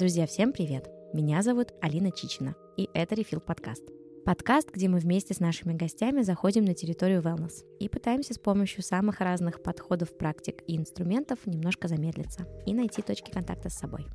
Друзья, всем привет! Меня зовут Алина Чичина, и это Refill подкаст. Подкаст, где мы вместе с нашими гостями заходим на территорию wellness и пытаемся с помощью самых разных подходов, практик и инструментов немножко замедлиться и найти точки контакта с собой.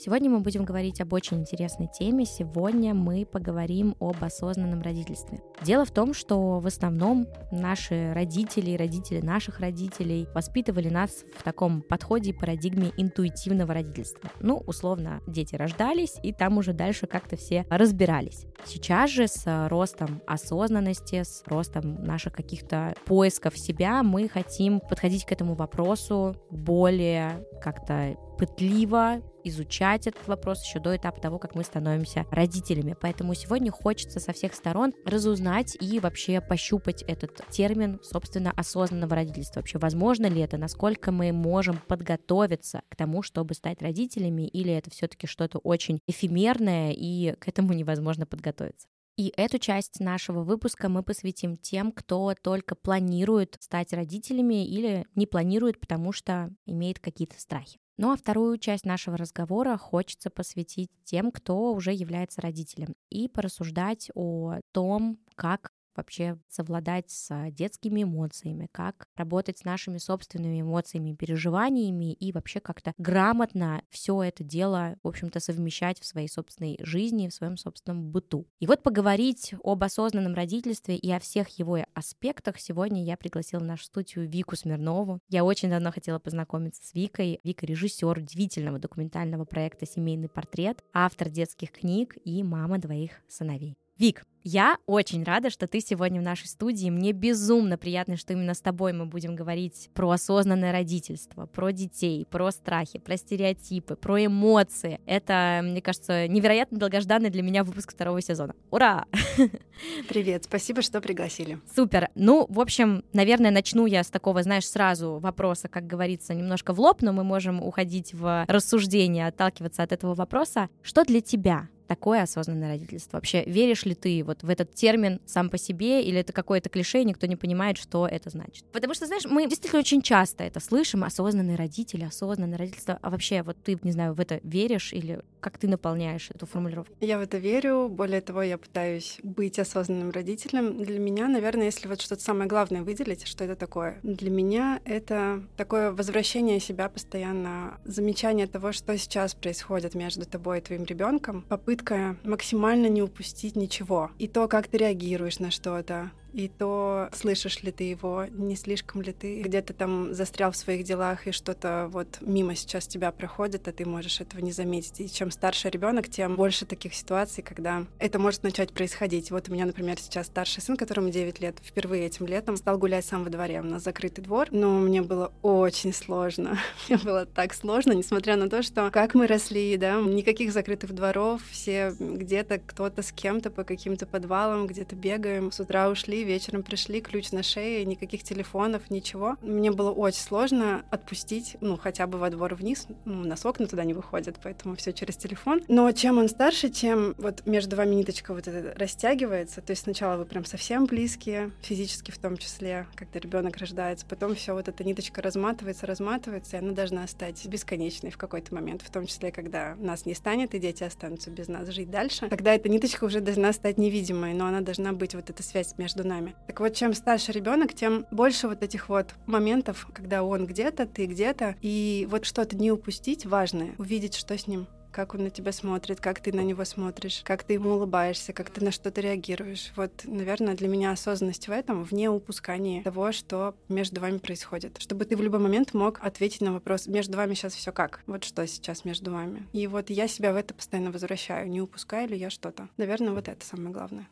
Сегодня мы будем говорить об очень интересной теме. Сегодня мы поговорим об осознанном родительстве. Дело в том, что в основном наши родители родители наших родителей воспитывали нас в таком подходе и парадигме интуитивного родительства. Ну, условно, дети рождались, и там уже дальше как-то все разбирались. Сейчас же с ростом осознанности, с ростом наших каких-то поисков себя мы хотим подходить к этому вопросу более как-то пытливо изучать этот вопрос еще до этапа того, как мы становимся родителями. Поэтому сегодня хочется со всех сторон разузнать и вообще пощупать этот термин, собственно, осознанного родительства. Вообще, возможно ли это, насколько мы можем подготовиться к тому, чтобы стать родителями, или это все-таки что-то очень эфемерное, и к этому невозможно подготовиться. И эту часть нашего выпуска мы посвятим тем, кто только планирует стать родителями или не планирует, потому что имеет какие-то страхи. Ну а вторую часть нашего разговора хочется посвятить тем, кто уже является родителем, и порассуждать о том, как вообще совладать с детскими эмоциями, как работать с нашими собственными эмоциями, переживаниями и вообще как-то грамотно все это дело, в общем-то, совмещать в своей собственной жизни, в своем собственном быту. И вот поговорить об осознанном родительстве и о всех его аспектах сегодня я пригласила в нашу студию Вику Смирнову. Я очень давно хотела познакомиться с Викой. Вика — режиссер удивительного документального проекта «Семейный портрет», автор детских книг и мама двоих сыновей. Вик, я очень рада, что ты сегодня в нашей студии. Мне безумно приятно, что именно с тобой мы будем говорить про осознанное родительство, про детей, про страхи, про стереотипы, про эмоции. Это, мне кажется, невероятно долгожданный для меня выпуск второго сезона. Ура! Привет, спасибо, что пригласили. Супер. Ну, в общем, наверное, начну я с такого, знаешь, сразу вопроса, как говорится, немножко в лоб, но мы можем уходить в рассуждение, отталкиваться от этого вопроса. Что для тебя такое осознанное родительство? Вообще, веришь ли ты вот в этот термин сам по себе, или это какое-то клише, и никто не понимает, что это значит? Потому что, знаешь, мы действительно очень часто это слышим, осознанные родители, осознанное родительство. А вообще, вот ты, не знаю, в это веришь, или как ты наполняешь эту формулировку? Я в это верю. Более того, я пытаюсь быть осознанным родителем. Для меня, наверное, если вот что-то самое главное выделить, что это такое? Для меня это такое возвращение себя постоянно, замечание того, что сейчас происходит между тобой и твоим ребенком, попытка максимально не упустить ничего. И то, как ты реагируешь на что-то, и то, слышишь ли ты его, не слишком ли ты где-то там застрял в своих делах, и что-то вот мимо сейчас тебя проходит, а ты можешь этого не заметить. И чем старше ребенок, тем больше таких ситуаций, когда это может начать происходить. Вот у меня, например, сейчас старший сын, которому 9 лет, впервые этим летом стал гулять сам во дворе. У нас закрытый двор, но мне было очень сложно. мне было так сложно, несмотря на то, что как мы росли, да, никаких закрытых дворов, все где-то кто-то с кем-то по каким-то подвалам, где-то бегаем, с утра ушли, вечером пришли, ключ на шее, никаких телефонов, ничего. Мне было очень сложно отпустить, ну, хотя бы во двор вниз, ну, нас окна туда не выходят, поэтому все через телефон. Но чем он старше, тем вот между вами ниточка вот эта растягивается, то есть сначала вы прям совсем близкие, физически в том числе, когда ребенок рождается, потом все вот эта ниточка разматывается, разматывается, и она должна стать бесконечной в какой-то момент, в том числе, когда нас не станет, и дети останутся без нас жить дальше. Тогда эта ниточка уже должна стать невидимой, но она должна быть вот эта связь между нами. Так вот, чем старше ребенок, тем больше вот этих вот моментов, когда он где-то, ты где-то, и вот что-то не упустить важное, увидеть, что с ним как он на тебя смотрит, как ты на него смотришь, как ты ему улыбаешься, как ты на что-то реагируешь. Вот, наверное, для меня осознанность в этом, вне упускания того, что между вами происходит. Чтобы ты в любой момент мог ответить на вопрос, между вами сейчас все как? Вот что сейчас между вами? И вот я себя в это постоянно возвращаю, не упускаю ли я что-то. Наверное, вот это самое главное.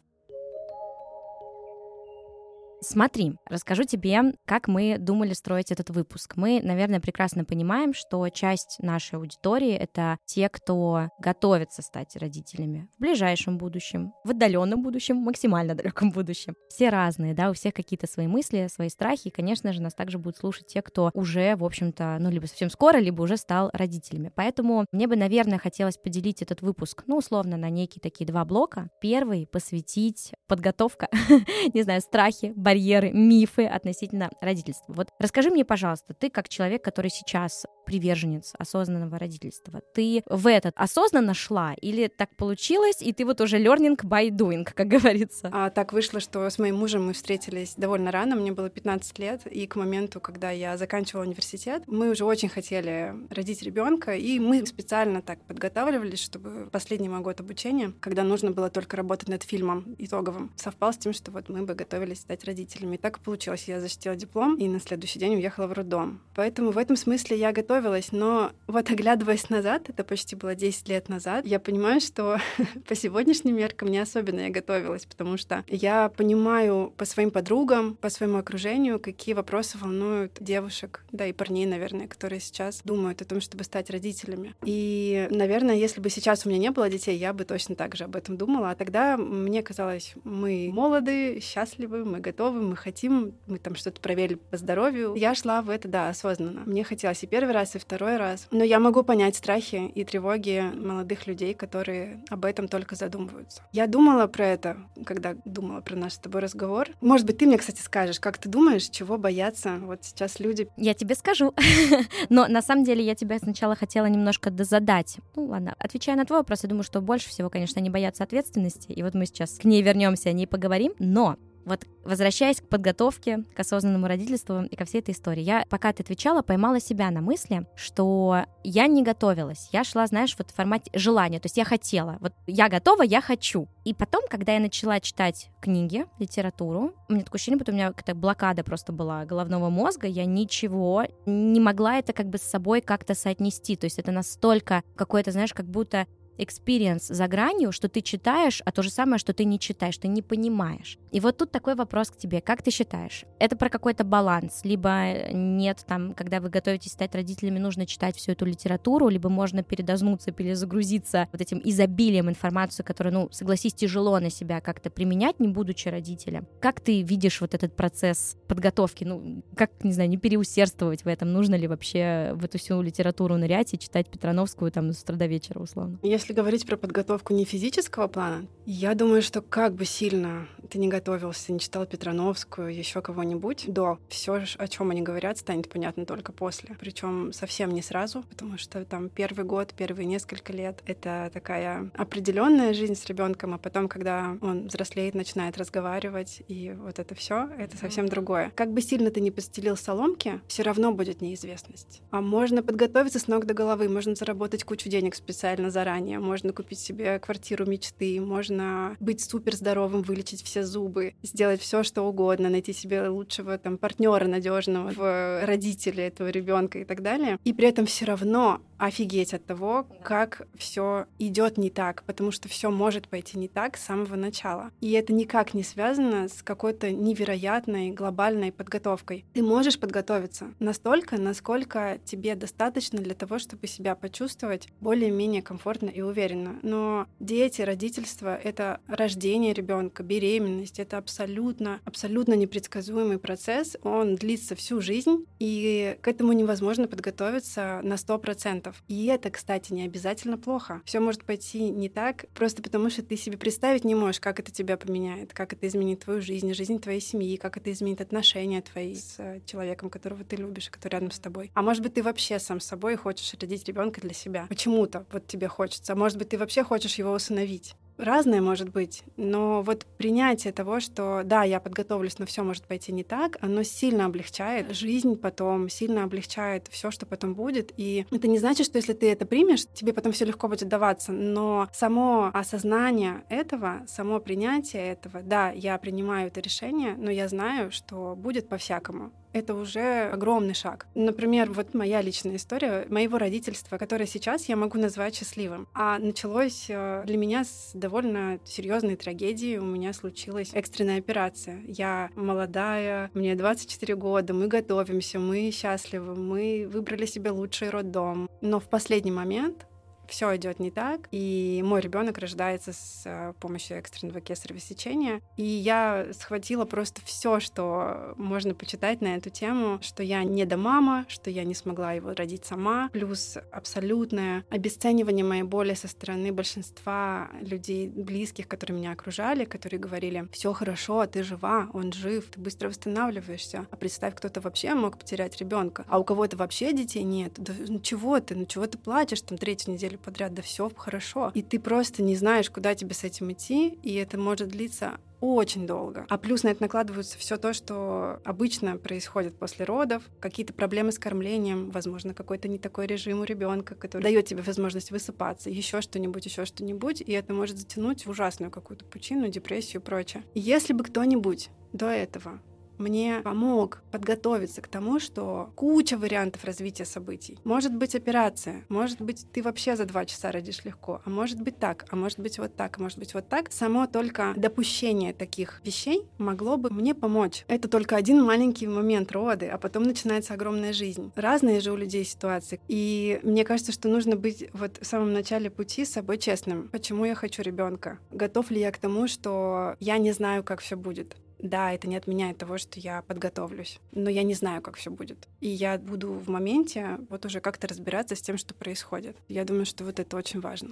Смотри, расскажу тебе, как мы думали строить этот выпуск. Мы, наверное, прекрасно понимаем, что часть нашей аудитории — это те, кто готовится стать родителями в ближайшем будущем, в отдаленном будущем, максимально далеком будущем. Все разные, да, у всех какие-то свои мысли, свои страхи. И, конечно же, нас также будут слушать те, кто уже, в общем-то, ну, либо совсем скоро, либо уже стал родителями. Поэтому мне бы, наверное, хотелось поделить этот выпуск, ну, условно, на некие такие два блока. Первый — посвятить подготовка, не знаю, страхи, барьеры, мифы относительно родительства. Вот расскажи мне, пожалуйста, ты как человек, который сейчас приверженец осознанного родительства? Ты в этот осознанно шла или так получилось, и ты вот уже learning by doing, как говорится? А так вышло, что с моим мужем мы встретились довольно рано, мне было 15 лет, и к моменту, когда я заканчивала университет, мы уже очень хотели родить ребенка, и мы специально так подготавливались, чтобы последний мой год обучения, когда нужно было только работать над фильмом итоговым, совпал с тем, что вот мы бы готовились стать родителями. И так получилось. Я защитила диплом и на следующий день уехала в роддом. Поэтому в этом смысле я готовилась, но вот оглядываясь назад, это почти было 10 лет назад, я понимаю, что по сегодняшним меркам не особенно я готовилась, потому что я понимаю по своим подругам, по своему окружению, какие вопросы волнуют девушек, да и парней, наверное, которые сейчас думают о том, чтобы стать родителями. И, наверное, если бы сейчас у меня не было детей, я бы точно так же об этом думала. А тогда мне казалось, мы молоды, счастливы, мы готовы, мы хотим, мы там что-то проверили по здоровью. Я шла в это, да, осознанно. Мне хотелось и первый раз, и второй раз. Но я могу понять страхи и тревоги молодых людей, которые об этом только задумываются. Я думала про это, когда думала про наш с тобой разговор. Может быть, ты мне, кстати, скажешь, как ты думаешь, чего боятся вот сейчас люди? Я тебе скажу. Но на самом деле я тебя сначала хотела немножко дозадать. Ну ладно, отвечая на твой вопрос, я думаю, что больше всего, конечно, они боятся ответственности. И вот мы сейчас к ней вернемся, о ней поговорим. Но вот возвращаясь к подготовке, к осознанному родительству и ко всей этой истории, я, пока ты отвечала, поймала себя на мысли, что я не готовилась. Я шла, знаешь, вот в формате желания. То есть я хотела. Вот я готова, я хочу. И потом, когда я начала читать книги, литературу, у меня такое ощущение, будто у меня какая-то блокада просто была головного мозга, я ничего не могла это как бы с собой как-то соотнести. То есть это настолько какое-то, знаешь, как будто experience за гранью, что ты читаешь, а то же самое, что ты не читаешь, ты не понимаешь. И вот тут такой вопрос к тебе. Как ты считаешь? Это про какой-то баланс? Либо нет, там, когда вы готовитесь стать родителями, нужно читать всю эту литературу, либо можно передознуться, перезагрузиться вот этим изобилием информации, которая, ну, согласись, тяжело на себя как-то применять, не будучи родителем. Как ты видишь вот этот процесс подготовки? Ну, как, не знаю, не переусердствовать в этом? Нужно ли вообще в эту всю литературу нырять и читать Петрановскую там с утра до вечера, условно? Если говорить про подготовку не физического плана, я думаю, что как бы сильно ты не готовился, не читал Петрановскую, еще кого-нибудь до, все, о чем они говорят, станет понятно только после. Причем совсем не сразу, потому что там первый год, первые несколько лет это такая определенная жизнь с ребенком, а потом, когда он взрослеет, начинает разговаривать, и вот это все, это совсем другое. Как бы сильно ты не постелил соломки, все равно будет неизвестность. А можно подготовиться с ног до головы, можно заработать кучу денег специально заранее, можно купить себе квартиру мечты, можно быть супер здоровым, вылечить все зубы, сделать все, что угодно, найти себе лучшего там партнера надежного в родителе этого ребенка и так далее. И при этом все равно офигеть от того, как все идет не так, потому что все может пойти не так с самого начала. И это никак не связано с какой-то невероятной глобальной подготовкой. Ты можешь подготовиться настолько, насколько тебе достаточно для того, чтобы себя почувствовать более-менее комфортно и уверенно. Но дети, родительство — это рождение ребенка, беременность — это абсолютно, абсолютно непредсказуемый процесс. Он длится всю жизнь, и к этому невозможно подготовиться на 100% клиентов. И это, кстати, не обязательно плохо. Все может пойти не так, просто потому что ты себе представить не можешь, как это тебя поменяет, как это изменит твою жизнь, жизнь твоей семьи, как это изменит отношения твои с э, человеком, которого ты любишь, который рядом с тобой. А может быть, ты вообще сам собой хочешь родить ребенка для себя. Почему-то вот тебе хочется. А может быть, ты вообще хочешь его усыновить разное может быть, но вот принятие того, что да, я подготовлюсь, но все может пойти не так, оно сильно облегчает жизнь потом, сильно облегчает все, что потом будет. И это не значит, что если ты это примешь, тебе потом все легко будет даваться, но само осознание этого, само принятие этого, да, я принимаю это решение, но я знаю, что будет по-всякому это уже огромный шаг. Например, вот моя личная история моего родительства, которое сейчас я могу назвать счастливым. А началось э, для меня с довольно серьезной трагедии. У меня случилась экстренная операция. Я молодая, мне 24 года, мы готовимся, мы счастливы, мы выбрали себе лучший роддом. Но в последний момент все идет не так, и мой ребенок рождается с э, помощью экстренного кесарево сечения. И я схватила просто все, что можно почитать на эту тему, что я не до мама, что я не смогла его родить сама, плюс абсолютное обесценивание моей боли со стороны большинства людей близких, которые меня окружали, которые говорили, все хорошо, ты жива, он жив, ты быстро восстанавливаешься. А представь, кто-то вообще мог потерять ребенка, а у кого-то вообще детей нет. Да ну чего ты, ну чего ты плачешь там третью неделю подряд, да все хорошо. И ты просто не знаешь, куда тебе с этим идти, и это может длиться очень долго. А плюс на это накладывается все то, что обычно происходит после родов, какие-то проблемы с кормлением, возможно, какой-то не такой режим у ребенка, который дает тебе возможность высыпаться, еще что-нибудь, еще что-нибудь, и это может затянуть в ужасную какую-то пучину, депрессию и прочее. Если бы кто-нибудь до этого мне помог подготовиться к тому, что куча вариантов развития событий. Может быть операция, может быть ты вообще за два часа родишь легко, а может быть так, а может быть вот так, а может быть вот так. Само только допущение таких вещей могло бы мне помочь. Это только один маленький момент роды, а потом начинается огромная жизнь. Разные же у людей ситуации. И мне кажется, что нужно быть вот в самом начале пути с собой честным. Почему я хочу ребенка? Готов ли я к тому, что я не знаю, как все будет? Да, это не отменяет того, что я подготовлюсь, но я не знаю, как все будет. И я буду в моменте вот уже как-то разбираться с тем, что происходит. Я думаю, что вот это очень важно.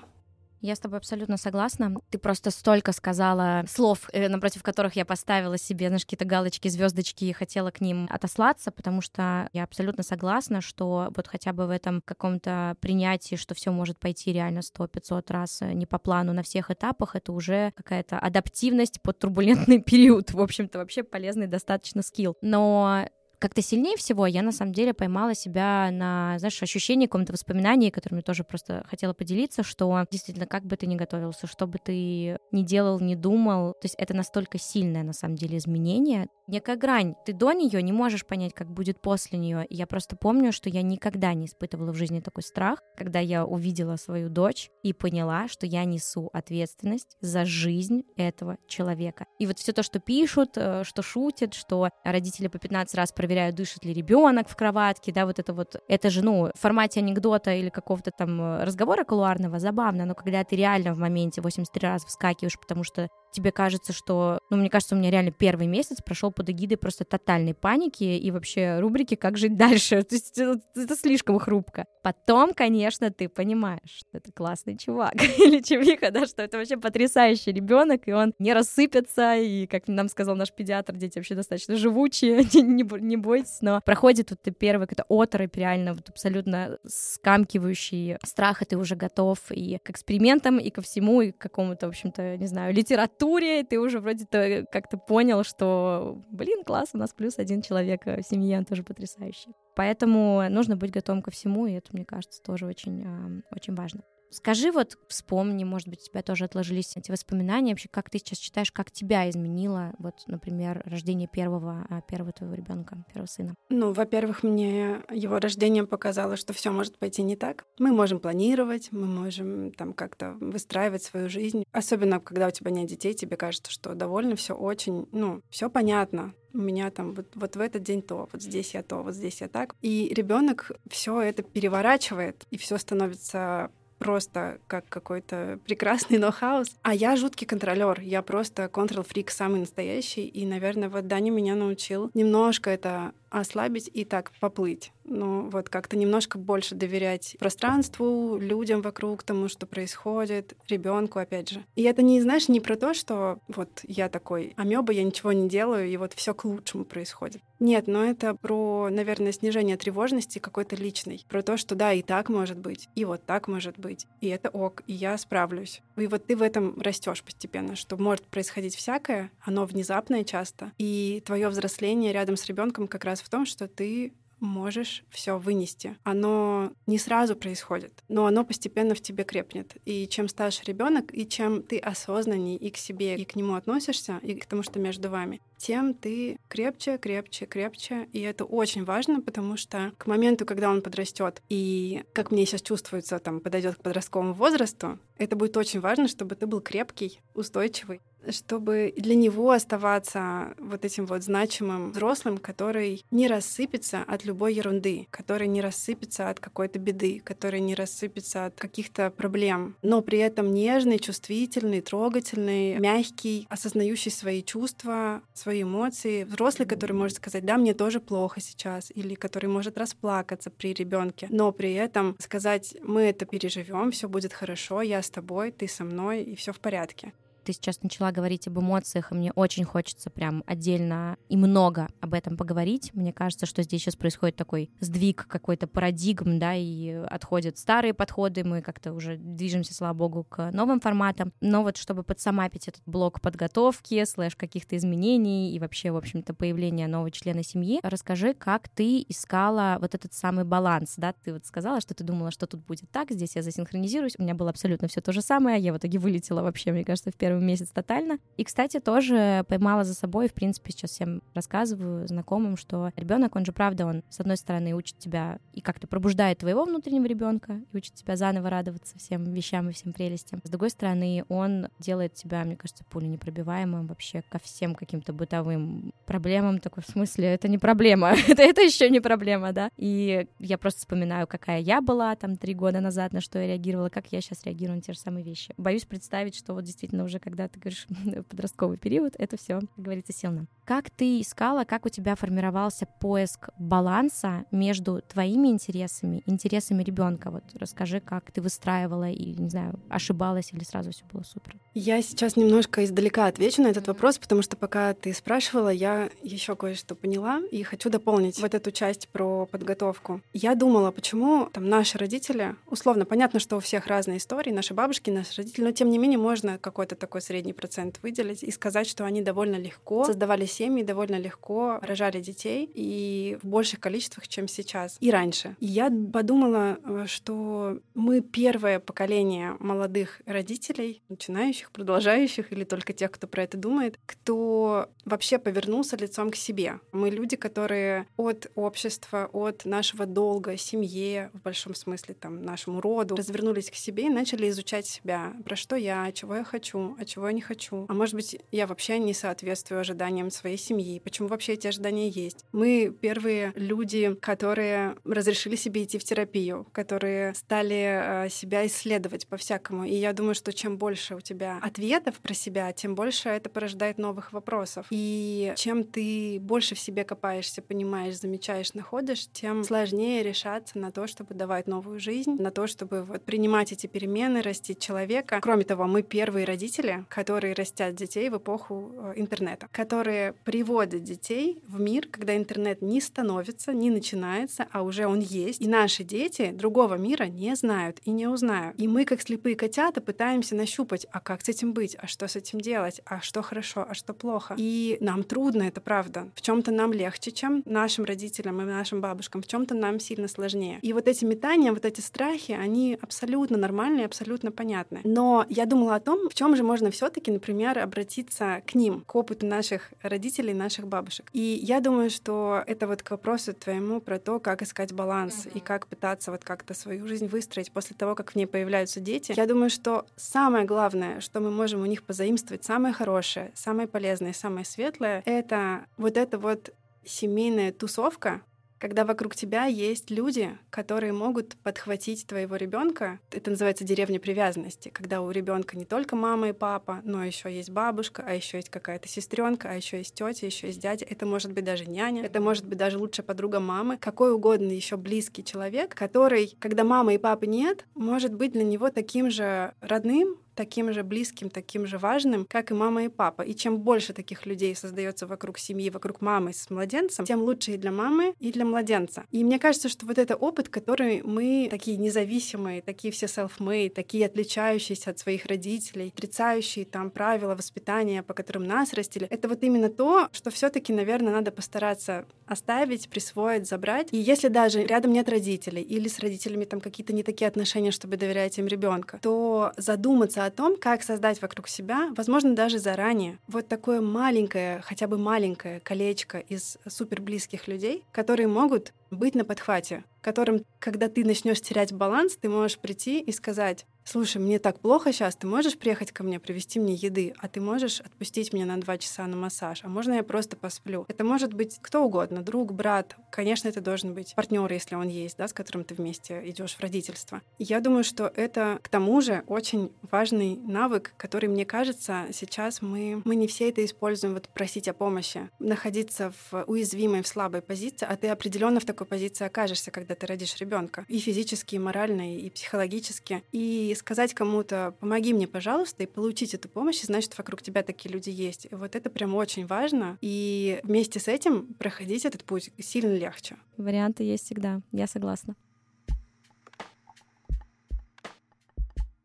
Я с тобой абсолютно согласна. Ты просто столько сказала слов, э, напротив которых я поставила себе, знаешь, какие-то галочки, звездочки и хотела к ним отослаться, потому что я абсолютно согласна, что вот хотя бы в этом каком-то принятии, что все может пойти реально 100-500 раз э, не по плану на всех этапах, это уже какая-то адаптивность под турбулентный период. В общем-то, вообще полезный достаточно скилл. Но как-то сильнее всего я на самом деле поймала себя на, знаешь, ощущении каком-то воспоминании, которыми тоже просто хотела поделиться, что действительно, как бы ты ни готовился, что бы ты ни делал, ни думал, то есть это настолько сильное на самом деле изменение, некая грань. Ты до нее не можешь понять, как будет после нее. И я просто помню, что я никогда не испытывала в жизни такой страх, когда я увидела свою дочь и поняла, что я несу ответственность за жизнь этого человека. И вот все то, что пишут, э, что шутят, что родители по 15 раз проверяют проверяю, дышит ли ребенок в кроватке, да, вот это вот, это же, ну, в формате анекдота или какого-то там э, разговора колуарного забавно, но когда ты реально в моменте 83 раза вскакиваешь, потому что тебе кажется, что, ну, мне кажется, у меня реально первый месяц прошел под эгидой просто тотальной паники и вообще рубрики «Как жить дальше?». То есть это, это слишком хрупко. Потом, конечно, ты понимаешь, что это классный чувак или чувиха, да, что это вообще потрясающий ребенок, и он не рассыпется, и, как нам сказал наш педиатр, дети вообще достаточно живучие, не, не, не бойтесь, но проходит вот ты первый какой-то оторопь, реально вот абсолютно скамкивающий страх, и ты уже готов и к экспериментам, и ко всему, и к какому-то, в общем-то, не знаю, литературе, структуре, ты уже вроде -то как-то понял, что, блин, класс, у нас плюс один человек в семье, он тоже потрясающий. Поэтому нужно быть готовым ко всему, и это, мне кажется, тоже очень, очень важно. Скажи вот, вспомни, может быть, у тебя тоже отложились эти воспоминания, вообще, как ты сейчас считаешь, как тебя изменило, вот, например, рождение первого, а, первого твоего ребенка, первого сына? Ну, во-первых, мне его рождение показало, что все может пойти не так. Мы можем планировать, мы можем там как-то выстраивать свою жизнь. Особенно, когда у тебя нет детей, тебе кажется, что довольно все очень, ну, все понятно, у меня там вот, вот в этот день то, вот здесь я то, вот здесь я так. И ребенок все это переворачивает, и все становится просто как какой-то прекрасный ноу-хаус. А я жуткий контролер, я просто контрол-фрик самый настоящий. И, наверное, вот Даня меня научил немножко это ослабить и так поплыть. Ну, вот как-то немножко больше доверять пространству, людям вокруг, тому, что происходит, ребенку, опять же. И это не, знаешь, не про то, что вот я такой амеба, я ничего не делаю, и вот все к лучшему происходит. Нет, но это про, наверное, снижение тревожности какой-то личной. Про то, что да, и так может быть, и вот так может быть, и это ок, и я справлюсь. И вот ты в этом растешь постепенно, что может происходить всякое, оно внезапное часто, и твое взросление рядом с ребенком как раз в том, что ты можешь все вынести. Оно не сразу происходит, но оно постепенно в тебе крепнет. И чем старше ребенок, и чем ты осознанней и к себе, и к нему относишься, и к тому, что между вами, тем ты крепче, крепче, крепче. И это очень важно, потому что к моменту, когда он подрастет, и как мне сейчас чувствуется, там, подойдет к подростковому возрасту, это будет очень важно, чтобы ты был крепкий, устойчивый, чтобы для него оставаться вот этим вот значимым взрослым, который не рассыпется от любой ерунды, который не рассыпется от какой-то беды, который не рассыпется от каких-то проблем, но при этом нежный, чувствительный, трогательный, мягкий, осознающий свои чувства, свои эмоции, взрослый, который может сказать, да, мне тоже плохо сейчас, или который может расплакаться при ребенке, но при этом сказать, мы это переживем, все будет хорошо, я с тобой, ты со мной, и все в порядке ты сейчас начала говорить об эмоциях, и мне очень хочется прям отдельно и много об этом поговорить. Мне кажется, что здесь сейчас происходит такой сдвиг какой-то парадигм, да, и отходят старые подходы, мы как-то уже движемся, слава богу, к новым форматам. Но вот чтобы подсамапить этот блок подготовки, слэш каких-то изменений и вообще, в общем-то, появления нового члена семьи, расскажи, как ты искала вот этот самый баланс, да, ты вот сказала, что ты думала, что тут будет так, здесь я засинхронизируюсь, у меня было абсолютно все то же самое, я в итоге вылетела вообще, мне кажется, в первый первый месяц тотально. И, кстати, тоже поймала за собой, в принципе, сейчас всем рассказываю знакомым, что ребенок, он же, правда, он, с одной стороны, учит тебя и как-то пробуждает твоего внутреннего ребенка и учит тебя заново радоваться всем вещам и всем прелестям. С другой стороны, он делает тебя, мне кажется, пулю непробиваемым вообще ко всем каким-то бытовым проблемам. Такой в смысле, это не проблема, это, это еще не проблема, да. И я просто вспоминаю, какая я была там три года назад, на что я реагировала, как я сейчас реагирую на те же самые вещи. Боюсь представить, что вот действительно уже когда ты говоришь подростковый период, это все, как говорится, сильно. Как ты искала, как у тебя формировался поиск баланса между твоими интересами интересами ребенка? Вот расскажи, как ты выстраивала и, не знаю, ошибалась или сразу все было супер. Я сейчас немножко издалека отвечу на этот вопрос, потому что пока ты спрашивала, я еще кое-что поняла и хочу дополнить вот эту часть про подготовку. Я думала, почему там наши родители, условно, понятно, что у всех разные истории, наши бабушки, наши родители, но тем не менее можно какой-то такой средний процент выделить и сказать, что они довольно легко создавали семьи, довольно легко рожали детей и в больших количествах, чем сейчас и раньше. И я подумала, э, что мы первое поколение молодых родителей, начинающих, продолжающих или только тех, кто про это думает, кто вообще повернулся лицом к себе. Мы люди, которые от общества, от нашего долга, семье, в большом смысле, там, нашему роду, развернулись к себе и начали изучать себя, про что я, чего я хочу, а чего я не хочу. А может быть, я вообще не соответствую ожиданиям своей семьи. Почему вообще эти ожидания есть? Мы первые люди, которые разрешили себе идти в терапию, которые стали э, себя исследовать по-всякому. И я думаю, что чем больше у тебя ответов про себя, тем больше это порождает новых вопросов. И чем ты больше в себе копаешься, понимаешь, замечаешь, находишь, тем сложнее решаться на то, чтобы давать новую жизнь, на то, чтобы вот принимать эти перемены, растить человека. Кроме того, мы первые родители, которые растят детей в эпоху э, интернета, которые приводят детей в мир, когда интернет не становится, не начинается, а уже он есть. И наши дети другого мира не знают и не узнают. И мы, как слепые котята, пытаемся нащупать, а как с этим быть, а что с этим делать, а что хорошо, а что плохо. И нам трудно, это правда. В чем-то нам легче, чем нашим родителям и нашим бабушкам, в чем-то нам сильно сложнее. И вот эти метания, вот эти страхи, они абсолютно нормальные, абсолютно понятны. Но я думала о том, в чем же можно все-таки, например, обратиться к ним, к опыту наших родителей, наших бабушек. И я думаю, что это вот к вопросу твоему про то, как искать баланс mm-hmm. и как пытаться вот как-то свою жизнь выстроить после того, как в ней появляются дети. Я думаю, что самое главное, что мы можем у них позаимствовать, самое хорошее, самое полезное, самое светлое, это вот эта вот семейная тусовка, когда вокруг тебя есть люди, которые могут подхватить твоего ребенка. Это называется деревня привязанности, когда у ребенка не только мама и папа, но еще есть бабушка, а еще есть какая-то сестренка, а еще есть тетя, еще есть дядя. Это может быть даже няня, это может быть даже лучшая подруга мамы, какой угодно еще близкий человек, который, когда мамы и папы нет, может быть для него таким же родным, таким же близким, таким же важным, как и мама и папа. И чем больше таких людей создается вокруг семьи, вокруг мамы с младенцем, тем лучше и для мамы, и для младенца. И мне кажется, что вот это опыт, который мы такие независимые, такие все self-made, такие отличающиеся от своих родителей, отрицающие там правила воспитания, по которым нас растили, это вот именно то, что все таки наверное, надо постараться оставить, присвоить, забрать. И если даже рядом нет родителей или с родителями там какие-то не такие отношения, чтобы доверять им ребенка, то задуматься о том, как создать вокруг себя, возможно, даже заранее, вот такое маленькое, хотя бы маленькое колечко из супер близких людей, которые могут быть на подхвате которым, когда ты начнешь терять баланс, ты можешь прийти и сказать, слушай, мне так плохо сейчас, ты можешь приехать ко мне, привезти мне еды, а ты можешь отпустить меня на два часа на массаж, а можно я просто посплю? Это может быть кто угодно, друг, брат, конечно, это должен быть партнер, если он есть, да, с которым ты вместе идешь в родительство. я думаю, что это, к тому же, очень важный навык, который, мне кажется, сейчас мы, мы не все это используем, вот просить о помощи, находиться в уязвимой, в слабой позиции, а ты определенно в такой позиции окажешься, когда ты родишь ребенка, и физически, и морально, и психологически, и сказать кому-то «помоги мне, пожалуйста», и получить эту помощь, что вокруг тебя такие люди есть. И вот это прям очень важно. И вместе с этим проходить этот путь сильно легче. Варианты есть всегда, я согласна.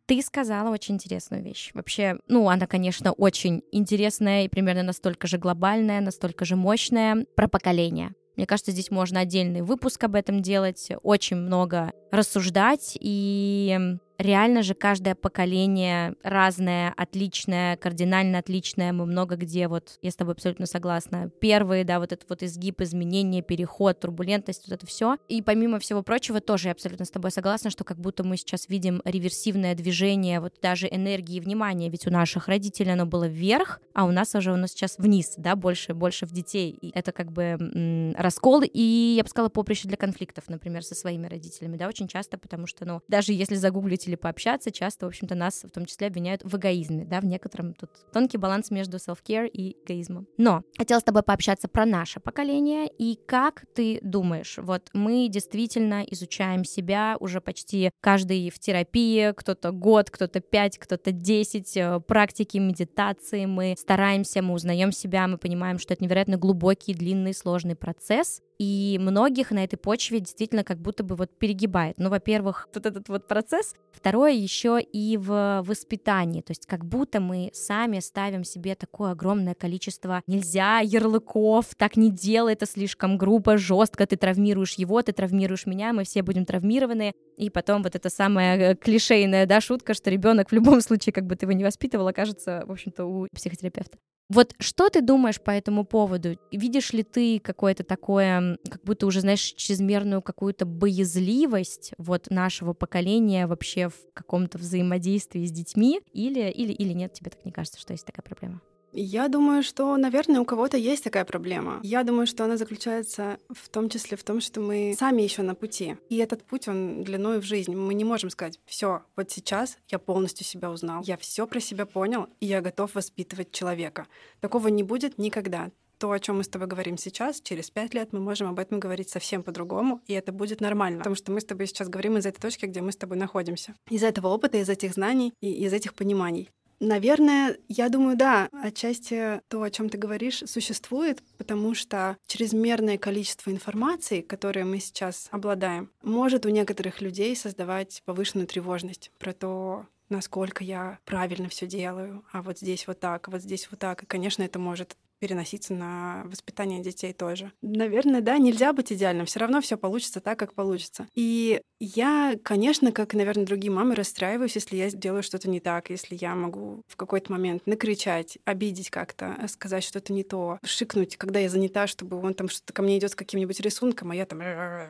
Ты сказала очень интересную вещь. Вообще, ну, она, конечно, очень интересная и примерно настолько же глобальная, настолько же мощная про поколение. Мне кажется, здесь можно отдельный выпуск об этом делать, очень много рассуждать и реально же каждое поколение разное, отличное, кардинально отличное. Мы много где, вот я с тобой абсолютно согласна. Первые, да, вот этот вот изгиб, изменение, переход, турбулентность, вот это все. И помимо всего прочего, тоже я абсолютно с тобой согласна, что как будто мы сейчас видим реверсивное движение, вот даже энергии и внимания, ведь у наших родителей оно было вверх, а у нас уже нас сейчас вниз, да, больше, больше в детей. И это как бы м- раскол и, я бы сказала, поприще для конфликтов, например, со своими родителями, да, очень часто, потому что, ну, даже если загуглить или пообщаться, часто, в общем-то, нас в том числе обвиняют в эгоизме, да, в некотором тут тонкий баланс между self-care и эгоизмом. Но хотела с тобой пообщаться про наше поколение и как ты думаешь, вот мы действительно изучаем себя уже почти каждый в терапии, кто-то год, кто-то пять, кто-то десять, э, практики медитации, мы стараемся, мы узнаем себя, мы понимаем, что это невероятно глубокий, длинный, сложный процесс, и многих на этой почве действительно как будто бы вот перегибает. Ну, во-первых, вот этот вот процесс. Второе, еще и в воспитании. То есть как будто мы сами ставим себе такое огромное количество нельзя, ярлыков, так не делай, это слишком грубо, жестко, ты травмируешь его, ты травмируешь меня, мы все будем травмированы. И потом вот эта самая э, клишейная, да, шутка, что ребенок в любом случае, как бы ты его не воспитывал, окажется, в общем-то, у психотерапевта. Вот что ты думаешь по этому поводу? Видишь ли ты какое-то такое, как будто уже, знаешь, чрезмерную какую-то боязливость вот нашего поколения вообще в каком-то взаимодействии с детьми? Или, или, или нет, тебе так не кажется, что есть такая проблема? Я думаю, что, наверное, у кого-то есть такая проблема. Я думаю, что она заключается в том числе в том, что мы сами еще на пути. И этот путь, он длиной в жизнь. Мы не можем сказать, все, вот сейчас я полностью себя узнал, я все про себя понял, и я готов воспитывать человека. Такого не будет никогда то, о чем мы с тобой говорим сейчас, через пять лет мы можем об этом говорить совсем по-другому, и это будет нормально, потому что мы с тобой сейчас говорим из этой точки, где мы с тобой находимся. Из этого опыта, из этих знаний и из этих пониманий. Наверное, я думаю, да, отчасти то, о чем ты говоришь, существует, потому что чрезмерное количество информации, которое мы сейчас обладаем, может у некоторых людей создавать повышенную тревожность про то, насколько я правильно все делаю, а вот здесь вот так, а вот здесь вот так. И, конечно, это может переноситься на воспитание детей тоже. Наверное, да, нельзя быть идеальным, все равно все получится так, как получится. И я, конечно, как, наверное, другие мамы, расстраиваюсь, если я делаю что-то не так, если я могу в какой-то момент накричать, обидеть как-то, сказать что-то не то, шикнуть, когда я занята, чтобы он там что-то ко мне идет с каким-нибудь рисунком, а я там,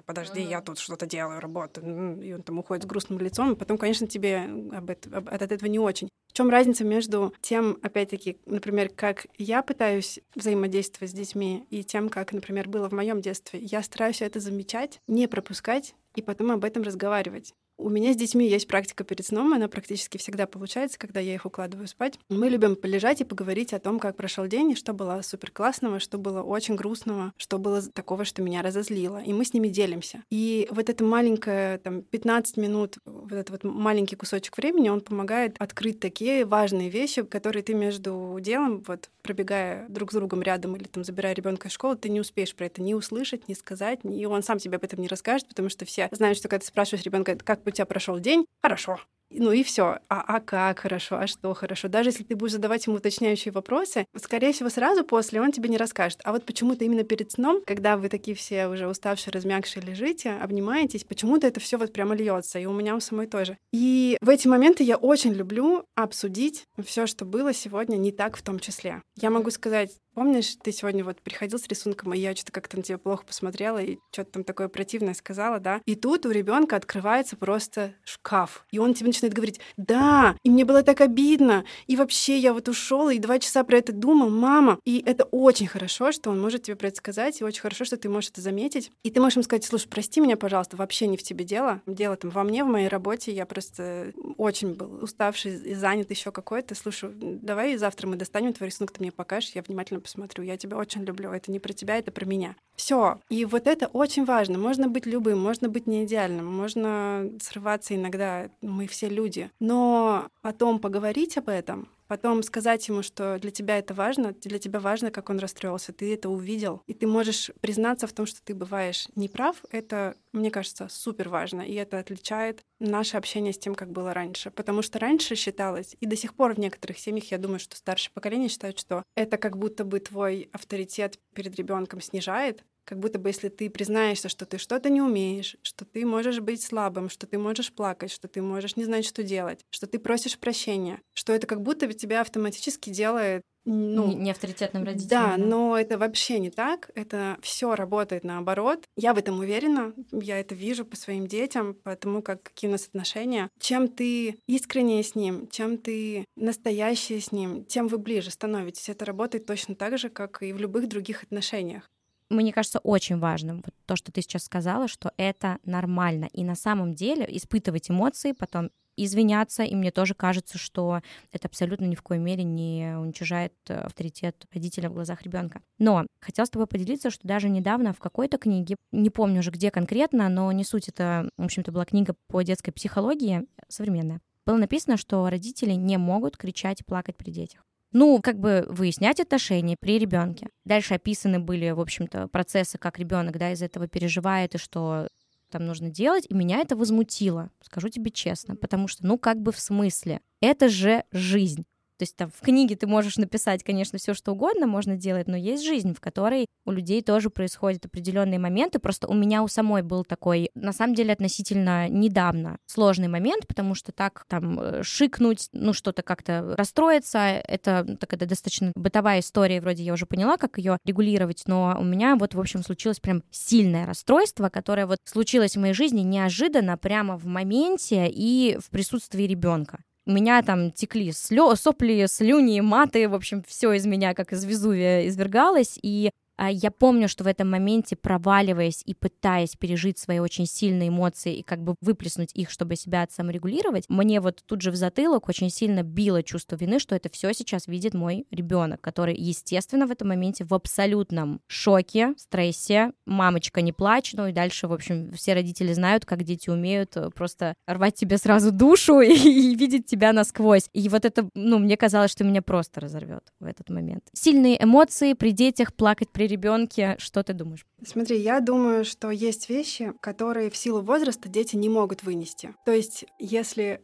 подожди, я тут что-то делаю, работаю, и он там уходит с грустным лицом, и потом, конечно, тебе об это, об, от этого не очень. Чем разница между тем, опять-таки, например, как я пытаюсь взаимодействовать с детьми, и тем, как, например, было в моем детстве? Я стараюсь это замечать, не пропускать и потом об этом разговаривать. У меня с детьми есть практика перед сном, она практически всегда получается, когда я их укладываю спать. Мы любим полежать и поговорить о том, как прошел день, и что было супер классного, что было очень грустного, что было такого, что меня разозлило. И мы с ними делимся. И вот это маленькое, там, 15 минут, вот этот вот маленький кусочек времени, он помогает открыть такие важные вещи, которые ты между делом, вот пробегая друг с другом рядом или там забирая ребенка из школы, ты не успеешь про это ни услышать, ни сказать, и он сам тебе об этом не расскажет, потому что все знают, что когда ты спрашиваешь ребенка, как у тебя прошел день, хорошо. Ну и все. А, а как хорошо, а что хорошо? Даже если ты будешь задавать ему уточняющие вопросы, скорее всего, сразу после он тебе не расскажет. А вот почему-то именно перед сном, когда вы такие все уже уставшие, размягшие лежите, обнимаетесь, почему-то это все вот прямо льется. И у меня у самой тоже. И в эти моменты я очень люблю обсудить все, что было сегодня не так в том числе. Я могу сказать, Помнишь, ты сегодня вот приходил с рисунком, и я что-то как-то на тебя плохо посмотрела и что-то там такое противное сказала, да? И тут у ребенка открывается просто шкаф, и он тебе начинает говорить, да, и мне было так обидно, и вообще я вот ушел и два часа про это думал, мама. И это очень хорошо, что он может тебе про это сказать, и очень хорошо, что ты можешь это заметить. И ты можешь ему сказать, слушай, прости меня, пожалуйста, вообще не в тебе дело, дело там во мне, в моей работе, я просто очень был уставший и занят еще какой-то. Слушай, давай завтра мы достанем твой рисунок, ты мне покажешь, я внимательно посмотрю. Я тебя очень люблю. Это не про тебя, это про меня. Все. И вот это очень важно. Можно быть любым, можно быть не идеальным, можно срываться иногда. Мы все люди. Но потом поговорить об этом, потом сказать ему, что для тебя это важно, для тебя важно, как он расстроился, ты это увидел, и ты можешь признаться в том, что ты бываешь неправ, это, мне кажется, супер важно, и это отличает наше общение с тем, как было раньше. Потому что раньше считалось, и до сих пор в некоторых семьях, я думаю, что старшее поколение считает, что это как будто бы твой авторитет перед ребенком снижает, как будто бы если ты признаешься, что ты что-то не умеешь, что ты можешь быть слабым, что ты можешь плакать, что ты можешь не знать, что делать, что ты просишь прощения, что это как будто бы тебя автоматически делает ну, не авторитетным родителем. Да, да, но это вообще не так. Это все работает наоборот. Я в этом уверена. Я это вижу по своим детям, по тому, как, какие у нас отношения. Чем ты искреннее с ним, чем ты настоящее с ним, тем вы ближе становитесь. Это работает точно так же, как и в любых других отношениях мне кажется, очень важным вот то, что ты сейчас сказала, что это нормально. И на самом деле испытывать эмоции, потом извиняться, и мне тоже кажется, что это абсолютно ни в коей мере не уничижает авторитет родителя в глазах ребенка. Но хотела с тобой поделиться, что даже недавно в какой-то книге, не помню уже где конкретно, но не суть это, в общем-то, была книга по детской психологии современная, было написано, что родители не могут кричать и плакать при детях ну, как бы выяснять отношения при ребенке. Дальше описаны были, в общем-то, процессы, как ребенок, да, из этого переживает и что там нужно делать, и меня это возмутило, скажу тебе честно, потому что, ну, как бы в смысле, это же жизнь. То есть там в книге ты можешь написать, конечно, все что угодно можно делать, но есть жизнь, в которой у людей тоже происходят определенные моменты. Просто у меня у самой был такой, на самом деле, относительно недавно сложный момент, потому что так там э, шикнуть, ну что-то как-то расстроиться, это такая достаточно бытовая история, вроде я уже поняла, как ее регулировать, но у меня вот, в общем, случилось прям сильное расстройство, которое вот случилось в моей жизни неожиданно, прямо в моменте и в присутствии ребенка у меня там текли слё, сопли, слюни, маты, в общем, все из меня, как из Везувия, извергалось, и я помню, что в этом моменте, проваливаясь и пытаясь пережить свои очень сильные эмоции и как бы выплеснуть их, чтобы себя саморегулировать, мне вот тут же в затылок очень сильно било чувство вины, что это все сейчас видит мой ребенок, который, естественно, в этом моменте в абсолютном шоке, стрессе. Мамочка, не плачь. Ну и дальше, в общем, все родители знают, как дети умеют э, просто рвать тебе сразу душу и, и видеть тебя насквозь. И вот это, ну, мне казалось, что меня просто разорвет в этот момент. Сильные эмоции при детях, плакать при ребенке. Что ты думаешь? Смотри, я думаю, что есть вещи, которые в силу возраста дети не могут вынести. То есть, если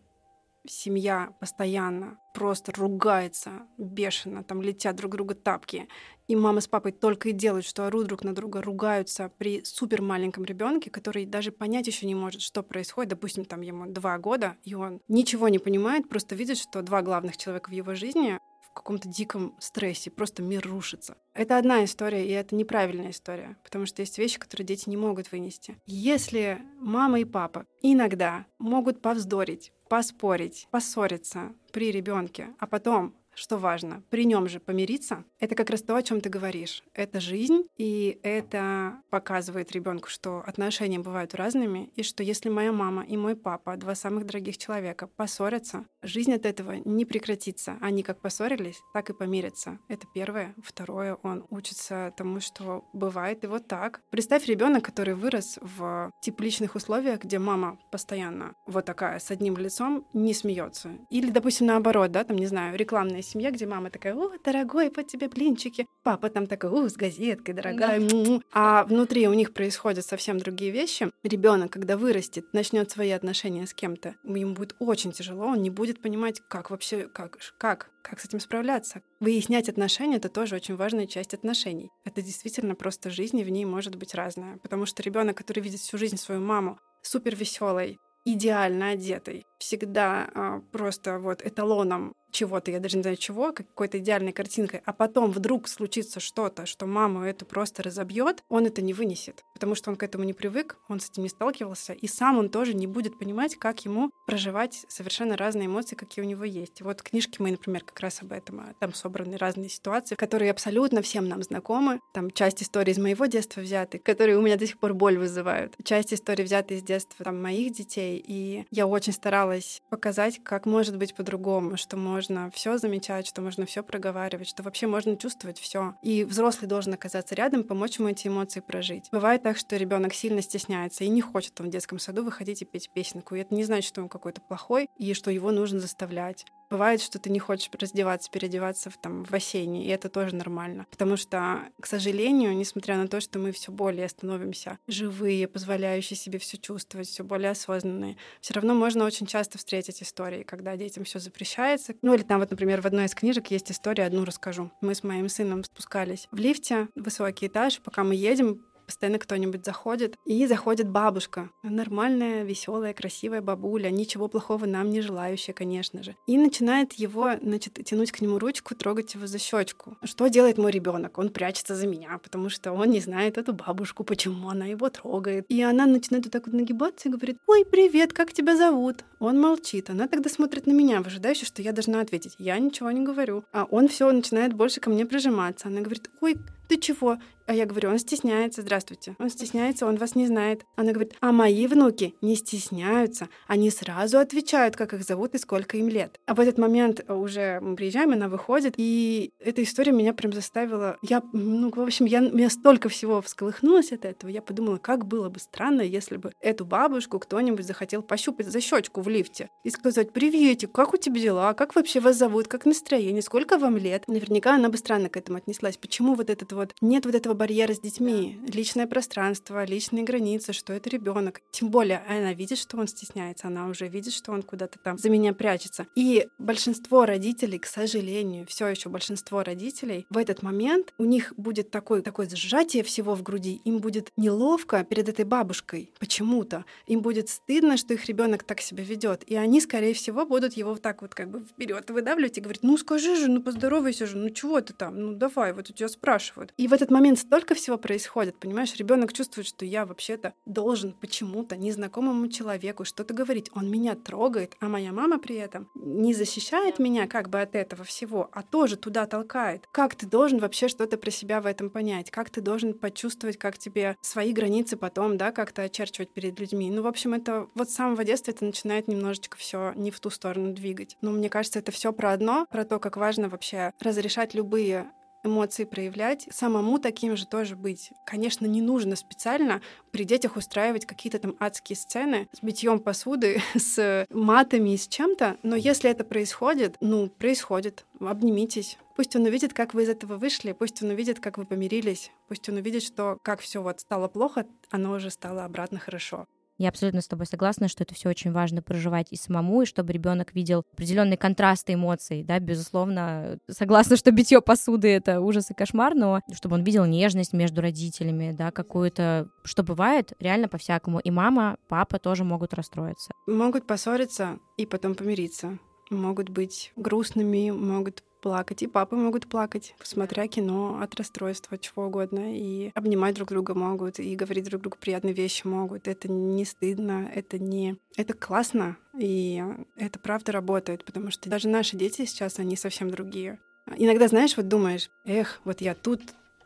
семья постоянно просто ругается бешено, там летят друг друга тапки, и мама с папой только и делают, что орут друг на друга, ругаются при супер маленьком ребенке, который даже понять еще не может, что происходит. Допустим, там ему два года, и он ничего не понимает, просто видит, что два главных человека в его жизни каком-то диком стрессе, просто мир рушится. Это одна история, и это неправильная история, потому что есть вещи, которые дети не могут вынести. Если мама и папа иногда могут повздорить, поспорить, поссориться при ребенке, а потом что важно, при нем же помириться, это как раз то, о чем ты говоришь. Это жизнь, и это показывает ребенку, что отношения бывают разными, и что если моя мама и мой папа, два самых дорогих человека, поссорятся, жизнь от этого не прекратится. Они как поссорились, так и помирятся. Это первое. Второе, он учится тому, что бывает и вот так. Представь ребенок, который вырос в тепличных условиях, где мама постоянно вот такая с одним лицом не смеется. Или, допустим, наоборот, да, там, не знаю, рекламная семья, где мама такая, о, дорогой, вот тебе блинчики. Папа там такой, о, с газеткой, дорогая. Да. А внутри у них происходят совсем другие вещи. Ребенок, когда вырастет, начнет свои отношения с кем-то, ему будет очень тяжело, он не будет понимать, как вообще, как, как, как с этим справляться. Выяснять отношения — это тоже очень важная часть отношений. Это действительно просто жизнь, и в ней может быть разная. Потому что ребенок, который видит всю жизнь свою маму супер веселой, идеально одетой, всегда э, просто вот эталоном чего-то, я даже не знаю чего, какой-то идеальной картинкой, а потом вдруг случится что-то, что маму эту просто разобьет, он это не вынесет, потому что он к этому не привык, он с этим не сталкивался, и сам он тоже не будет понимать, как ему проживать совершенно разные эмоции, какие у него есть. Вот книжки мы, например, как раз об этом, а там собраны разные ситуации, которые абсолютно всем нам знакомы. Там часть истории из моего детства взяты, которые у меня до сих пор боль вызывают. Часть истории взяты из детства там, моих детей, и я очень старалась показать, как может быть по-другому, что можно все замечать, что можно все проговаривать, что вообще можно чувствовать все. И взрослый должен оказаться рядом, помочь ему эти эмоции прожить. Бывает так, что ребенок сильно стесняется и не хочет он в детском саду выходить и петь песенку. И это не значит, что он какой-то плохой и что его нужно заставлять. Бывает, что ты не хочешь раздеваться, переодеваться в, там, в бассейне, и это тоже нормально. Потому что, к сожалению, несмотря на то, что мы все более становимся живые, позволяющие себе все чувствовать, все более осознанные, все равно можно очень часто встретить истории, когда детям все запрещается. Ну или там вот, например, в одной из книжек есть история, одну расскажу. Мы с моим сыном спускались в лифте, высокий этаж, пока мы едем, постоянно кто-нибудь заходит, и заходит бабушка, нормальная, веселая, красивая бабуля, ничего плохого нам не желающая, конечно же, и начинает его, значит, тянуть к нему ручку, трогать его за щечку. Что делает мой ребенок? Он прячется за меня, потому что он не знает эту бабушку, почему она его трогает. И она начинает вот так вот нагибаться и говорит, ой, привет, как тебя зовут? Он молчит. Она тогда смотрит на меня, выжидающе, что я должна ответить. Я ничего не говорю. А он все начинает больше ко мне прижиматься. Она говорит, ой, ты чего? А я говорю, он стесняется, здравствуйте. Он стесняется, он вас не знает. Она говорит, а мои внуки не стесняются. Они сразу отвечают, как их зовут и сколько им лет. А в этот момент уже мы приезжаем, она выходит, и эта история меня прям заставила... Я, ну, в общем, я, меня столько всего всколыхнулось от этого. Я подумала, как было бы странно, если бы эту бабушку кто-нибудь захотел пощупать за щечку в лифте и сказать, приветик, как у тебя дела, как вообще вас зовут, как настроение, сколько вам лет. Наверняка она бы странно к этому отнеслась. Почему вот этот вот... Нет вот этого барьера с детьми, личное пространство, личные границы, что это ребенок. Тем более она видит, что он стесняется, она уже видит, что он куда-то там за меня прячется. И большинство родителей, к сожалению, все еще большинство родителей в этот момент у них будет такое, такое сжатие всего в груди, им будет неловко перед этой бабушкой почему-то, им будет стыдно, что их ребенок так себя ведет, и они, скорее всего, будут его вот так вот как бы вперед выдавливать и говорить, ну скажи же, ну поздоровайся же, ну чего ты там, ну давай, вот у тебя спрашивают. И в этот момент столько всего происходит, понимаешь? Ребенок чувствует, что я вообще-то должен почему-то незнакомому человеку что-то говорить. Он меня трогает, а моя мама при этом не защищает меня как бы от этого всего, а тоже туда толкает. Как ты должен вообще что-то про себя в этом понять? Как ты должен почувствовать, как тебе свои границы потом, да, как-то очерчивать перед людьми? Ну, в общем, это вот с самого детства это начинает немножечко все не в ту сторону двигать. Но мне кажется, это все про одно, про то, как важно вообще разрешать любые эмоции проявлять, самому таким же тоже быть. Конечно, не нужно специально при детях устраивать какие-то там адские сцены с битьем посуды, с матами и с чем-то, но если это происходит, ну, происходит, обнимитесь. Пусть он увидит, как вы из этого вышли, пусть он увидит, как вы помирились, пусть он увидит, что как все вот стало плохо, оно уже стало обратно хорошо. Я абсолютно с тобой согласна, что это все очень важно проживать и самому, и чтобы ребенок видел определенные контрасты эмоций, да, безусловно. Согласна, что битье посуды это ужас и кошмар, но чтобы он видел нежность между родителями, да, какую-то, что бывает реально по-всякому. И мама, папа тоже могут расстроиться. Могут поссориться и потом помириться. Могут быть грустными, могут плакать, и папы могут плакать, смотря кино от расстройства, чего угодно, и обнимать друг друга могут, и говорить друг другу приятные вещи могут. Это не стыдно, это не... Это классно, и это правда работает, потому что даже наши дети сейчас, они совсем другие. Иногда, знаешь, вот думаешь, эх, вот я тут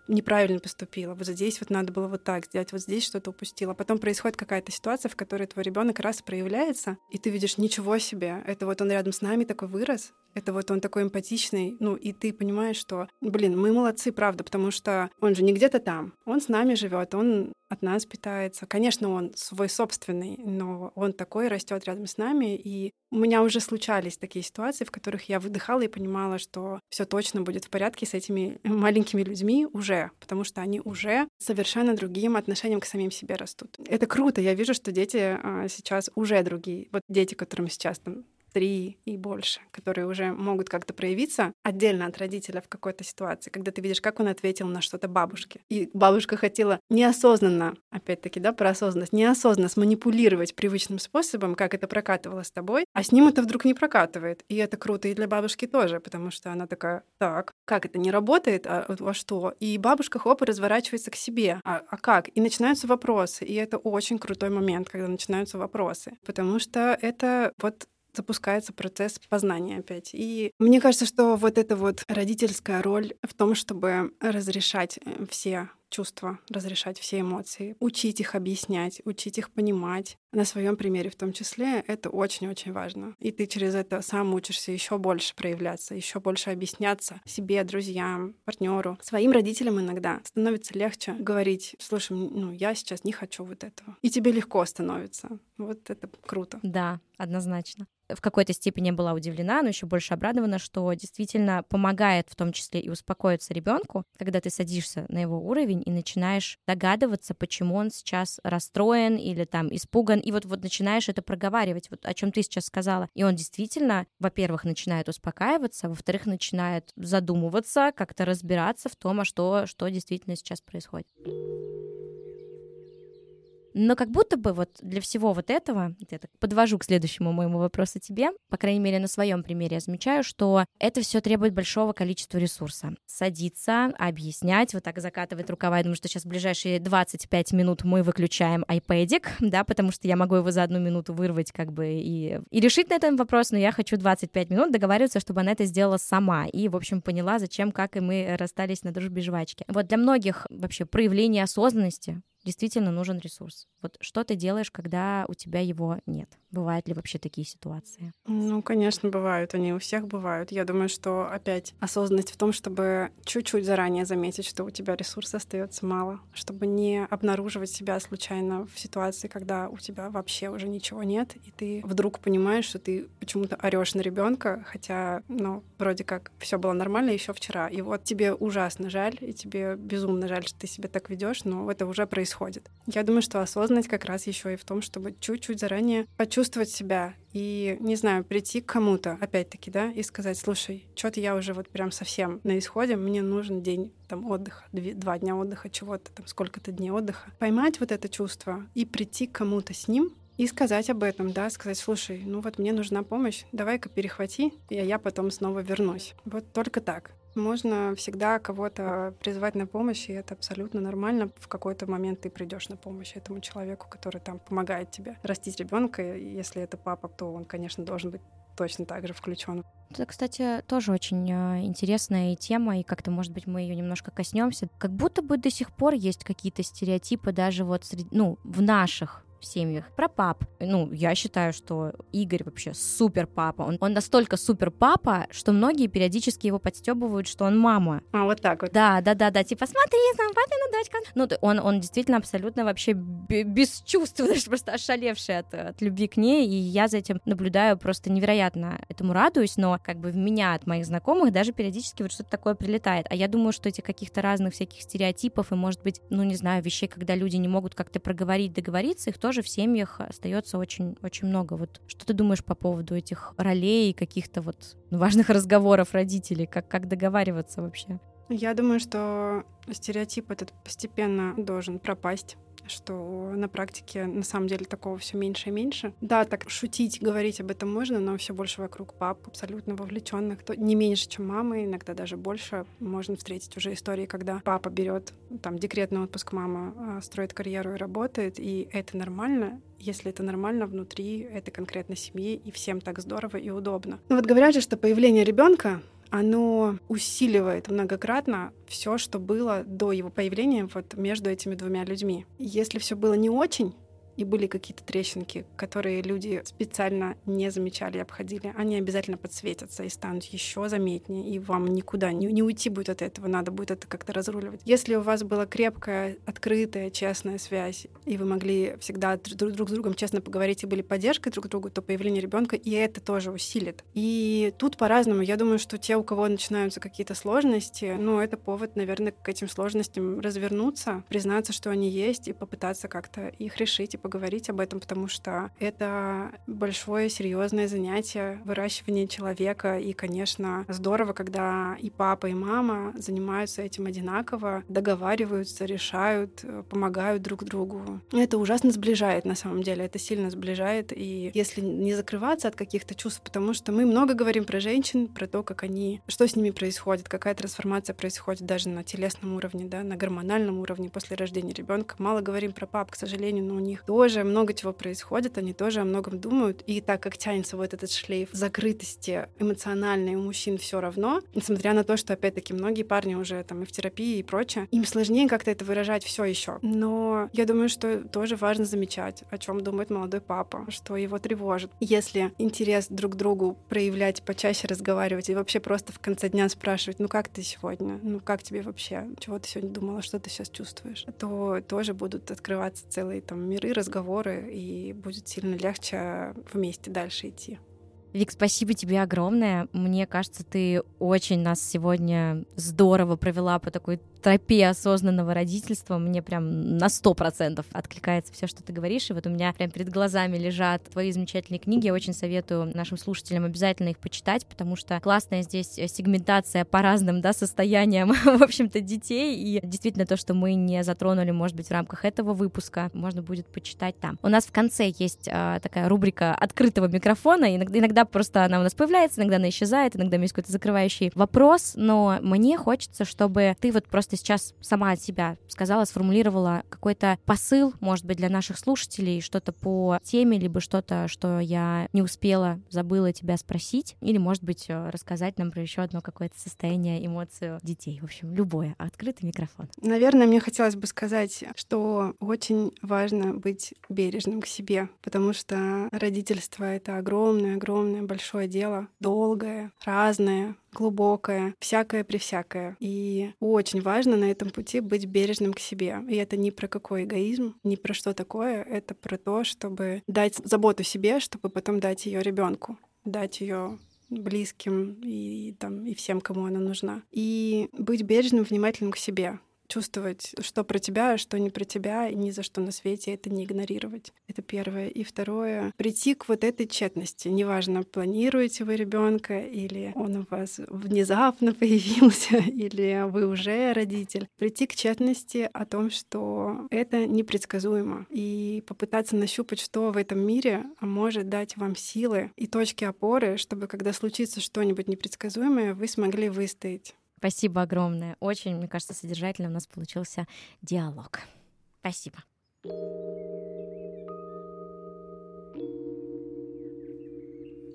неправильно поступила, вот здесь вот надо было вот так сделать, вот здесь что-то упустила. Потом происходит какая-то ситуация, в которой твой ребенок раз проявляется, и ты видишь, ничего себе, это вот он рядом с нами такой вырос, это вот он такой эмпатичный, ну и ты понимаешь, что, блин, мы молодцы, правда, потому что он же не где-то там, он с нами живет, он от нас питается. Конечно, он свой собственный, но он такой растет рядом с нами. И у меня уже случались такие ситуации, в которых я выдыхала и понимала, что все точно будет в порядке с этими маленькими людьми уже, потому что они уже совершенно другим отношением к самим себе растут. Это круто. Я вижу, что дети а, сейчас уже другие. Вот дети, которым сейчас там три и больше, которые уже могут как-то проявиться отдельно от родителя в какой-то ситуации, когда ты видишь, как он ответил на что-то бабушке. И бабушка хотела неосознанно, опять-таки, да, про осознанность, неосознанно сманипулировать привычным способом, как это прокатывало с тобой, а с ним это вдруг не прокатывает. И это круто и для бабушки тоже, потому что она такая, так, как это не работает, а во что? И бабушка хоп, разворачивается к себе. А, а как? И начинаются вопросы. И это очень крутой момент, когда начинаются вопросы. Потому что это вот запускается процесс познания опять. И мне кажется, что вот эта вот родительская роль в том, чтобы разрешать э, все чувства, разрешать все эмоции, учить их объяснять, учить их понимать. На своем примере в том числе это очень-очень важно. И ты через это сам учишься еще больше проявляться, еще больше объясняться себе, друзьям, партнеру, своим родителям иногда. Становится легче говорить, слушай, ну я сейчас не хочу вот этого. И тебе легко становится. Вот это круто. Да, однозначно в какой-то степени была удивлена, но еще больше обрадована, что действительно помогает в том числе и успокоиться ребенку, когда ты садишься на его уровень и начинаешь догадываться, почему он сейчас расстроен или там испуган, и вот вот начинаешь это проговаривать, вот о чем ты сейчас сказала, и он действительно, во-первых, начинает успокаиваться, во-вторых, начинает задумываться, как-то разбираться в том, а что что действительно сейчас происходит. Но как будто бы вот для всего вот этого, я так подвожу к следующему моему вопросу тебе, по крайней мере, на своем примере я замечаю, что это все требует большого количества ресурса. Садиться, объяснять, вот так закатывать рукава. Я думаю, что сейчас в ближайшие 25 минут мы выключаем iPad, да, потому что я могу его за одну минуту вырвать как бы и, и решить на этом вопрос, но я хочу 25 минут договариваться, чтобы она это сделала сама и, в общем, поняла, зачем, как и мы расстались на дружбе жвачки. Вот для многих вообще проявление осознанности действительно нужен ресурс. Вот что ты делаешь, когда у тебя его нет? Бывают ли вообще такие ситуации? Ну, конечно, бывают. Они у всех бывают. Я думаю, что опять осознанность в том, чтобы чуть-чуть заранее заметить, что у тебя ресурса остается мало, чтобы не обнаруживать себя случайно в ситуации, когда у тебя вообще уже ничего нет, и ты вдруг понимаешь, что ты почему-то орешь на ребенка, хотя, ну, вроде как все было нормально еще вчера. И вот тебе ужасно жаль, и тебе безумно жаль, что ты себя так ведешь, но это уже происходит. Я думаю, что осознанность как раз еще и в том, чтобы чуть-чуть заранее почувствовать себя и, не знаю, прийти к кому-то, опять-таки, да, и сказать, слушай, что-то я уже вот прям совсем на исходе, мне нужен день там отдыха, два дня отдыха, чего-то там, сколько-то дней отдыха. Поймать вот это чувство и прийти к кому-то с ним, и сказать об этом, да, сказать, слушай, ну вот мне нужна помощь, давай-ка перехвати, и я потом снова вернусь. Вот только так. Можно всегда кого-то призвать на помощь, и это абсолютно нормально. В какой-то момент ты придешь на помощь этому человеку, который там помогает тебе растить ребенка. Если это папа, то он, конечно, должен быть точно так же включен. Это, кстати, тоже очень э, интересная тема, и как-то, может быть, мы ее немножко коснемся. Как будто бы до сих пор есть какие-то стереотипы даже вот среди, ну, в наших в семьях. Про пап. Ну, я считаю, что Игорь вообще супер папа. Он, он настолько супер папа, что многие периодически его подстебывают, что он мама. А, вот так вот. Да, да, да, да. Типа, смотри, там папина дочка. Ну, он, он действительно абсолютно вообще без чувств, просто ошалевший от, от любви к ней. И я за этим наблюдаю просто невероятно этому радуюсь, но как бы в меня от моих знакомых даже периодически вот что-то такое прилетает. А я думаю, что этих каких-то разных всяких стереотипов и, может быть, ну, не знаю, вещей, когда люди не могут как-то проговорить, договориться, их тоже тоже в семьях остается очень, очень много. Вот что ты думаешь по поводу этих ролей каких-то вот важных разговоров родителей? Как, как договариваться вообще? Я думаю, что стереотип этот постепенно должен пропасть что на практике на самом деле такого все меньше и меньше. Да, так шутить, говорить об этом можно, но все больше вокруг пап, абсолютно вовлеченных, то не меньше, чем мамы, иногда даже больше. Можно встретить уже истории, когда папа берет там декретный отпуск, мама а, строит карьеру и работает, и это нормально, если это нормально внутри этой конкретной семьи, и всем так здорово и удобно. Ну вот говорят же, что появление ребенка оно усиливает многократно все, что было до его появления вот между этими двумя людьми. Если все было не очень, и были какие-то трещинки, которые люди специально не замечали и обходили, они обязательно подсветятся и станут еще заметнее, и вам никуда не, не уйти будет от этого, надо будет это как-то разруливать. Если у вас была крепкая, открытая, честная связь, и вы могли всегда друг, друг с другом честно поговорить и были поддержкой друг другу, то появление ребенка и это тоже усилит. И тут по-разному. Я думаю, что те, у кого начинаются какие-то сложности, ну, это повод, наверное, к этим сложностям развернуться, признаться, что они есть, и попытаться как-то их решить и поговорить поговорить об этом, потому что это большое серьезное занятие выращивание человека. И, конечно, здорово, когда и папа, и мама занимаются этим одинаково, договариваются, решают, помогают друг другу. Это ужасно сближает на самом деле, это сильно сближает. И если не закрываться от каких-то чувств, потому что мы много говорим про женщин, про то, как они, что с ними происходит, какая трансформация происходит даже на телесном уровне, да, на гормональном уровне после рождения ребенка. Мало говорим про пап, к сожалению, но у них тоже много чего происходит, они тоже о многом думают. И так как тянется вот этот шлейф закрытости эмоциональной у мужчин все равно, несмотря на то, что опять-таки многие парни уже там и в терапии и прочее, им сложнее как-то это выражать все еще. Но я думаю, что тоже важно замечать, о чем думает молодой папа, что его тревожит. Если интерес друг к другу проявлять, почаще разговаривать и вообще просто в конце дня спрашивать, ну как ты сегодня, ну как тебе вообще, чего ты сегодня думала, что ты сейчас чувствуешь, то тоже будут открываться целые там миры, разговоры, и будет сильно легче вместе дальше идти. Вик, спасибо тебе огромное. Мне кажется, ты очень нас сегодня здорово провела по такой тропе осознанного родительства мне прям на сто процентов откликается все, что ты говоришь, и вот у меня прям перед глазами лежат твои замечательные книги, я очень советую нашим слушателям обязательно их почитать, потому что классная здесь сегментация по разным, да, состояниям, в общем-то, детей, и действительно то, что мы не затронули, может быть, в рамках этого выпуска, можно будет почитать там. У нас в конце есть а, такая рубрика открытого микрофона, иногда, иногда просто она у нас появляется, иногда она исчезает, иногда есть какой-то закрывающий вопрос, но мне хочется, чтобы ты вот просто просто сейчас сама от себя сказала, сформулировала какой-то посыл, может быть, для наших слушателей, что-то по теме, либо что-то, что я не успела, забыла тебя спросить, или, может быть, э, рассказать нам про еще одно какое-то состояние, эмоцию детей. В общем, любое. Открытый микрофон. Наверное, мне хотелось бы сказать, что очень важно быть бережным к себе, потому что родительство — это огромное-огромное большое дело, долгое, разное, глубокое, всякое при всякое. И очень важно на этом пути быть бережным к себе. И это не про какой эгоизм, не про что такое, это про то, чтобы дать заботу себе, чтобы потом дать ее ребенку, дать ее близким и там и всем, кому она нужна. И быть бережным, внимательным к себе чувствовать, что про тебя, а что не про тебя, и ни за что на свете это не игнорировать. Это первое. И второе, прийти к вот этой тщетности. Неважно, планируете вы ребенка или он у вас внезапно появился, или вы уже родитель. Прийти к тщетности о том, что это непредсказуемо. И попытаться нащупать, что в этом мире может дать вам силы и точки опоры, чтобы когда случится что-нибудь непредсказуемое, вы смогли выстоять. Спасибо огромное. Очень, мне кажется, содержательно у нас получился диалог. Спасибо.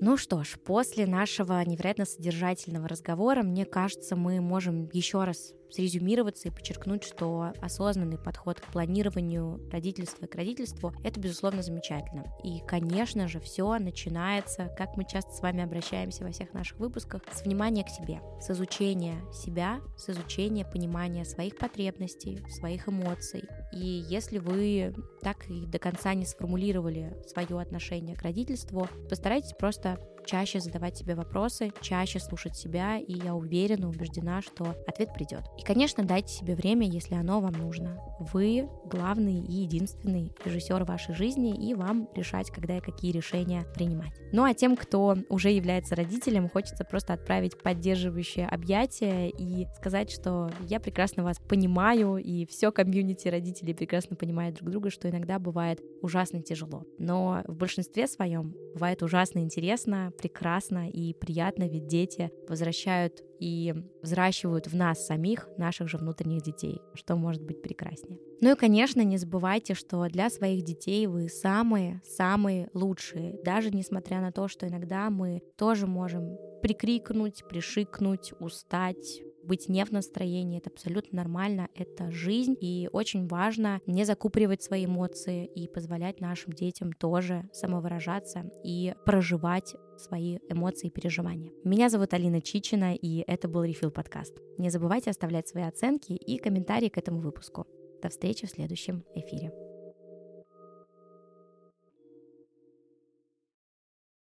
Ну что ж, после нашего невероятно содержательного разговора, мне кажется, мы можем еще раз срезюмироваться и подчеркнуть, что осознанный подход к планированию родительства и к родительству — это, безусловно, замечательно. И, конечно же, все начинается, как мы часто с вами обращаемся во всех наших выпусках, с внимания к себе, с изучения себя, с изучения понимания своих потребностей, своих эмоций. И если вы так и до конца не сформулировали свое отношение к родительству, постарайтесь просто чаще задавать себе вопросы, чаще слушать себя, и я уверена, убеждена, что ответ придет. И, конечно, дайте себе время, если оно вам нужно. Вы главный и единственный режиссер вашей жизни, и вам решать, когда и какие решения принимать. Ну а тем, кто уже является родителем, хочется просто отправить поддерживающее объятие и сказать, что я прекрасно вас понимаю, и все комьюнити родителей прекрасно понимает друг друга, что иногда бывает ужасно тяжело. Но в большинстве своем бывает ужасно интересно, прекрасно и приятно, ведь дети возвращают и взращивают в нас самих наших же внутренних детей, что может быть прекраснее. Ну и, конечно, не забывайте, что для своих детей вы самые-самые лучшие, даже несмотря на то, что иногда мы тоже можем прикрикнуть, пришикнуть, устать, быть не в настроении, это абсолютно нормально, это жизнь, и очень важно не закупоривать свои эмоции и позволять нашим детям тоже самовыражаться и проживать свои эмоции и переживания. Меня зовут Алина Чичина, и это был Refill подкаст. Не забывайте оставлять свои оценки и комментарии к этому выпуску. До встречи в следующем эфире.